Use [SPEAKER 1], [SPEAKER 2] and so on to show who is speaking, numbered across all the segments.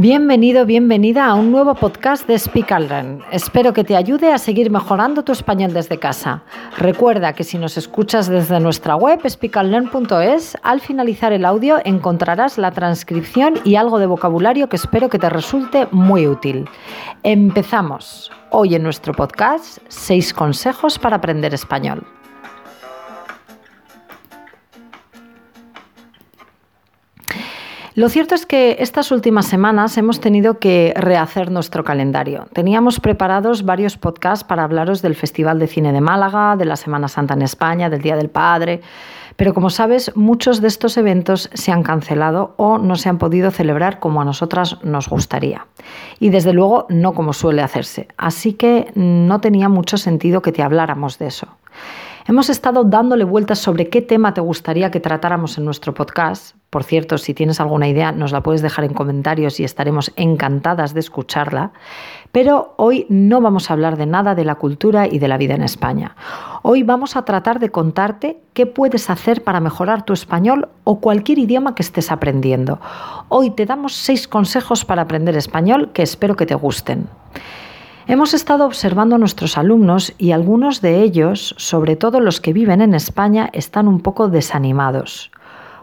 [SPEAKER 1] Bienvenido, bienvenida a un nuevo podcast de Speak Learn. Espero que te ayude a seguir mejorando tu español desde casa. Recuerda que si nos escuchas desde nuestra web speakallearn.es, al finalizar el audio encontrarás la transcripción y algo de vocabulario que espero que te resulte muy útil. Empezamos. Hoy en nuestro podcast, 6 consejos para aprender español. Lo cierto es que estas últimas semanas hemos tenido que rehacer nuestro calendario. Teníamos preparados varios podcasts para hablaros del Festival de Cine de Málaga, de la Semana Santa en España, del Día del Padre, pero como sabes, muchos de estos eventos se han cancelado o no se han podido celebrar como a nosotras nos gustaría. Y desde luego no como suele hacerse. Así que no tenía mucho sentido que te habláramos de eso. Hemos estado dándole vueltas sobre qué tema te gustaría que tratáramos en nuestro podcast. Por cierto, si tienes alguna idea, nos la puedes dejar en comentarios y estaremos encantadas de escucharla. Pero hoy no vamos a hablar de nada de la cultura y de la vida en España. Hoy vamos a tratar de contarte qué puedes hacer para mejorar tu español o cualquier idioma que estés aprendiendo. Hoy te damos seis consejos para aprender español que espero que te gusten. Hemos estado observando a nuestros alumnos y algunos de ellos, sobre todo los que viven en España, están un poco desanimados.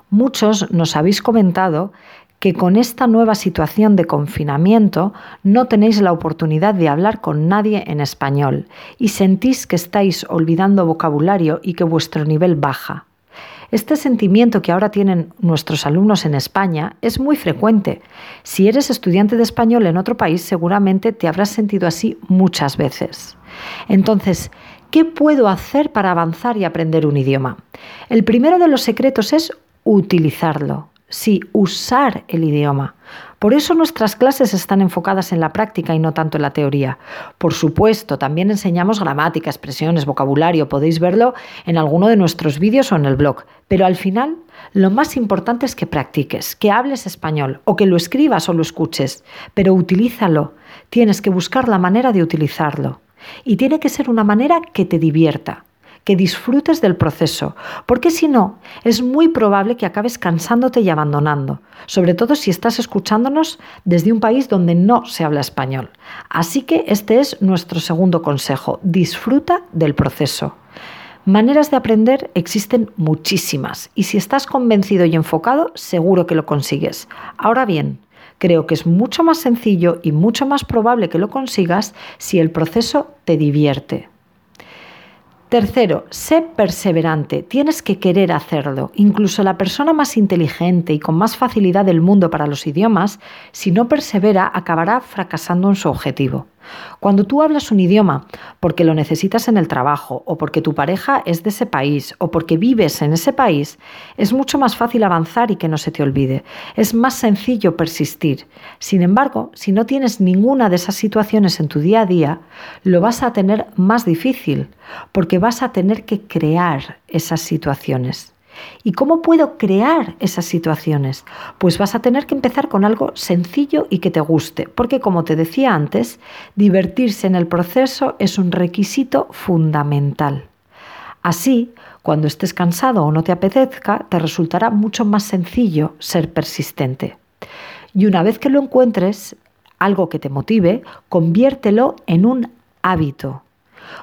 [SPEAKER 1] Muchos nos habéis comentado que con esta nueva situación de confinamiento no tenéis la oportunidad de hablar con nadie en español y sentís que estáis olvidando vocabulario y que vuestro nivel baja. Este sentimiento que ahora tienen nuestros alumnos en España es muy frecuente. Si eres estudiante de español en otro país, seguramente te habrás sentido así muchas veces. Entonces, ¿qué puedo hacer para avanzar y aprender un idioma? El primero de los secretos es utilizarlo. Sí, usar el idioma. Por eso nuestras clases están enfocadas en la práctica y no tanto en la teoría. Por supuesto, también enseñamos gramática, expresiones, vocabulario, podéis verlo en alguno de nuestros vídeos o en el blog. Pero al final, lo más importante es que practiques, que hables español o que lo escribas o lo escuches, pero utilízalo. Tienes que buscar la manera de utilizarlo. Y tiene que ser una manera que te divierta que disfrutes del proceso, porque si no, es muy probable que acabes cansándote y abandonando, sobre todo si estás escuchándonos desde un país donde no se habla español. Así que este es nuestro segundo consejo, disfruta del proceso. Maneras de aprender existen muchísimas y si estás convencido y enfocado, seguro que lo consigues. Ahora bien, creo que es mucho más sencillo y mucho más probable que lo consigas si el proceso te divierte. Tercero, sé perseverante, tienes que querer hacerlo. Incluso la persona más inteligente y con más facilidad del mundo para los idiomas, si no persevera, acabará fracasando en su objetivo. Cuando tú hablas un idioma porque lo necesitas en el trabajo o porque tu pareja es de ese país o porque vives en ese país, es mucho más fácil avanzar y que no se te olvide. Es más sencillo persistir. Sin embargo, si no tienes ninguna de esas situaciones en tu día a día, lo vas a tener más difícil porque vas a tener que crear esas situaciones. ¿Y cómo puedo crear esas situaciones? Pues vas a tener que empezar con algo sencillo y que te guste, porque como te decía antes, divertirse en el proceso es un requisito fundamental. Así, cuando estés cansado o no te apetezca, te resultará mucho más sencillo ser persistente. Y una vez que lo encuentres, algo que te motive, conviértelo en un hábito.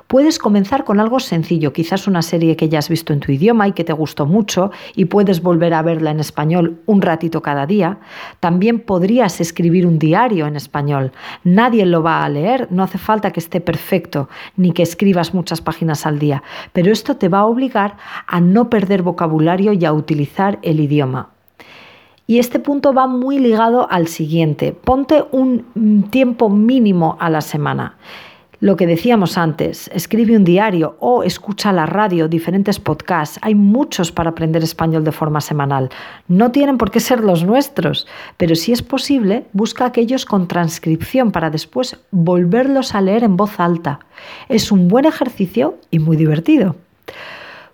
[SPEAKER 1] Puedes comenzar con algo sencillo, quizás una serie que ya has visto en tu idioma y que te gustó mucho y puedes volver a verla en español un ratito cada día. También podrías escribir un diario en español. Nadie lo va a leer, no hace falta que esté perfecto ni que escribas muchas páginas al día, pero esto te va a obligar a no perder vocabulario y a utilizar el idioma. Y este punto va muy ligado al siguiente. Ponte un tiempo mínimo a la semana. Lo que decíamos antes, escribe un diario o escucha la radio, diferentes podcasts. Hay muchos para aprender español de forma semanal. No tienen por qué ser los nuestros, pero si es posible, busca aquellos con transcripción para después volverlos a leer en voz alta. Es un buen ejercicio y muy divertido.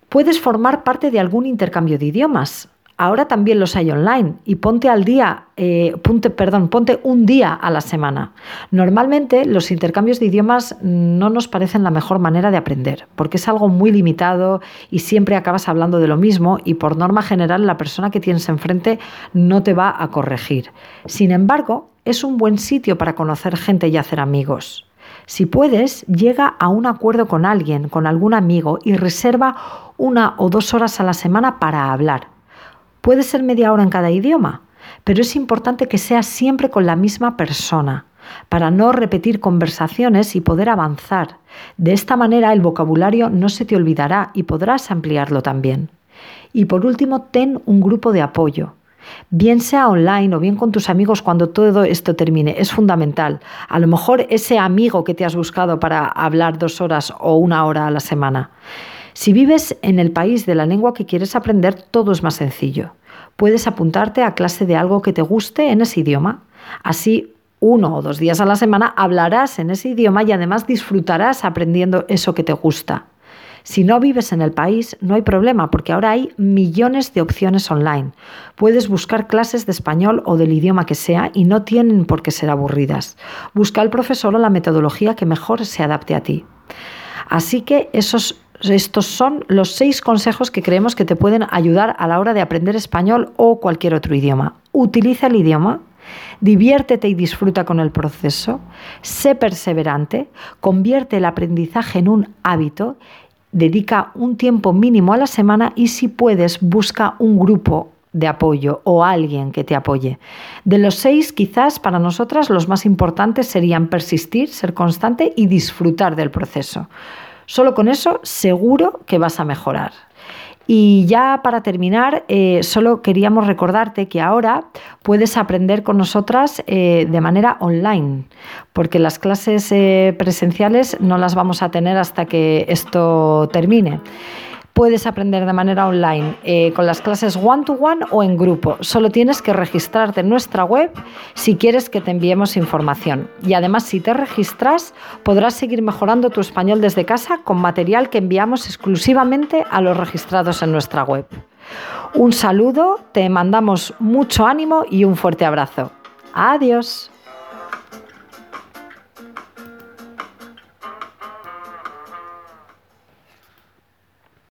[SPEAKER 1] Puedes formar parte de algún intercambio de idiomas. Ahora también los hay online y ponte al día, eh, perdón, ponte un día a la semana. Normalmente los intercambios de idiomas no nos parecen la mejor manera de aprender, porque es algo muy limitado y siempre acabas hablando de lo mismo y por norma general la persona que tienes enfrente no te va a corregir. Sin embargo, es un buen sitio para conocer gente y hacer amigos. Si puedes, llega a un acuerdo con alguien, con algún amigo y reserva una o dos horas a la semana para hablar. Puede ser media hora en cada idioma, pero es importante que sea siempre con la misma persona para no repetir conversaciones y poder avanzar. De esta manera el vocabulario no se te olvidará y podrás ampliarlo también. Y por último, ten un grupo de apoyo. Bien sea online o bien con tus amigos cuando todo esto termine, es fundamental. A lo mejor ese amigo que te has buscado para hablar dos horas o una hora a la semana. Si vives en el país de la lengua que quieres aprender, todo es más sencillo. Puedes apuntarte a clase de algo que te guste en ese idioma. Así, uno o dos días a la semana hablarás en ese idioma y además disfrutarás aprendiendo eso que te gusta. Si no vives en el país, no hay problema, porque ahora hay millones de opciones online. Puedes buscar clases de español o del idioma que sea y no tienen por qué ser aburridas. Busca al profesor o la metodología que mejor se adapte a ti. Así que esos estos son los seis consejos que creemos que te pueden ayudar a la hora de aprender español o cualquier otro idioma. Utiliza el idioma, diviértete y disfruta con el proceso, sé perseverante, convierte el aprendizaje en un hábito, dedica un tiempo mínimo a la semana y si puedes busca un grupo de apoyo o alguien que te apoye. De los seis, quizás para nosotras los más importantes serían persistir, ser constante y disfrutar del proceso. Solo con eso seguro que vas a mejorar. Y ya para terminar, eh, solo queríamos recordarte que ahora puedes aprender con nosotras eh, de manera online, porque las clases eh, presenciales no las vamos a tener hasta que esto termine puedes aprender de manera online eh, con las clases one-to-one o en grupo. Solo tienes que registrarte en nuestra web si quieres que te enviemos información. Y además, si te registras, podrás seguir mejorando tu español desde casa con material que enviamos exclusivamente a los registrados en nuestra web. Un saludo, te mandamos mucho ánimo y un fuerte abrazo. Adiós.